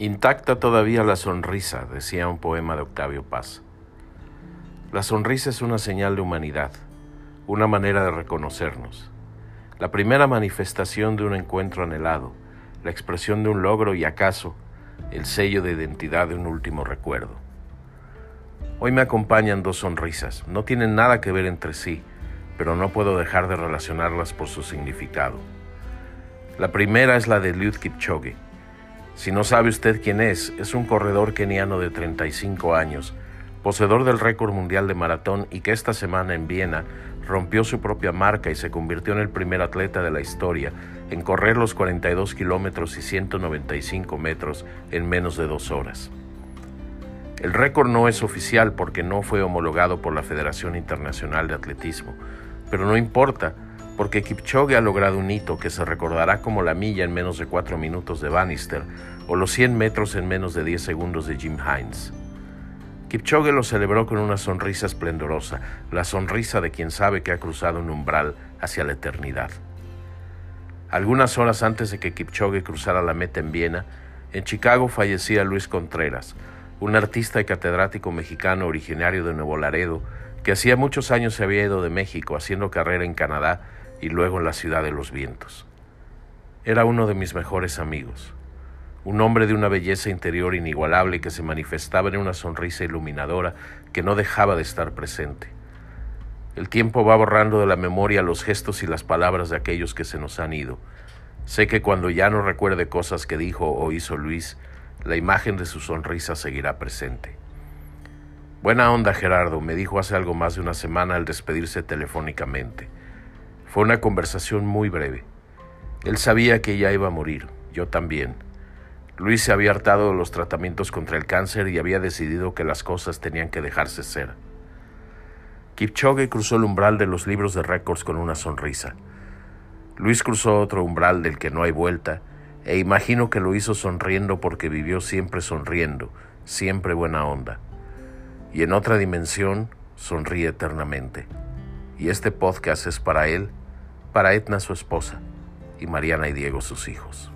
Intacta todavía la sonrisa, decía un poema de Octavio Paz. La sonrisa es una señal de humanidad, una manera de reconocernos, la primera manifestación de un encuentro anhelado, la expresión de un logro y acaso el sello de identidad de un último recuerdo. Hoy me acompañan dos sonrisas, no tienen nada que ver entre sí, pero no puedo dejar de relacionarlas por su significado. La primera es la de Eliud Kipchoge, si no sabe usted quién es, es un corredor keniano de 35 años, poseedor del récord mundial de maratón y que esta semana en Viena rompió su propia marca y se convirtió en el primer atleta de la historia en correr los 42 kilómetros y 195 metros en menos de dos horas. El récord no es oficial porque no fue homologado por la Federación Internacional de Atletismo, pero no importa porque Kipchoge ha logrado un hito que se recordará como la milla en menos de 4 minutos de Bannister o los 100 metros en menos de 10 segundos de Jim Hines. Kipchoge lo celebró con una sonrisa esplendorosa, la sonrisa de quien sabe que ha cruzado un umbral hacia la eternidad. Algunas horas antes de que Kipchoge cruzara la meta en Viena, en Chicago fallecía Luis Contreras, un artista y catedrático mexicano originario de Nuevo Laredo, que hacía muchos años se había ido de México haciendo carrera en Canadá y luego en la ciudad de los vientos. Era uno de mis mejores amigos, un hombre de una belleza interior inigualable que se manifestaba en una sonrisa iluminadora que no dejaba de estar presente. El tiempo va borrando de la memoria los gestos y las palabras de aquellos que se nos han ido. Sé que cuando ya no recuerde cosas que dijo o hizo Luis, la imagen de su sonrisa seguirá presente. Buena onda, Gerardo, me dijo hace algo más de una semana al despedirse telefónicamente. Fue una conversación muy breve. Él sabía que ella iba a morir, yo también. Luis se había hartado de los tratamientos contra el cáncer y había decidido que las cosas tenían que dejarse ser. Kipchoge cruzó el umbral de los libros de récords con una sonrisa. Luis cruzó otro umbral del que no hay vuelta, e imagino que lo hizo sonriendo porque vivió siempre sonriendo, siempre buena onda. Y en otra dimensión, sonríe eternamente. Y este podcast es para él para Etna su esposa y Mariana y Diego sus hijos.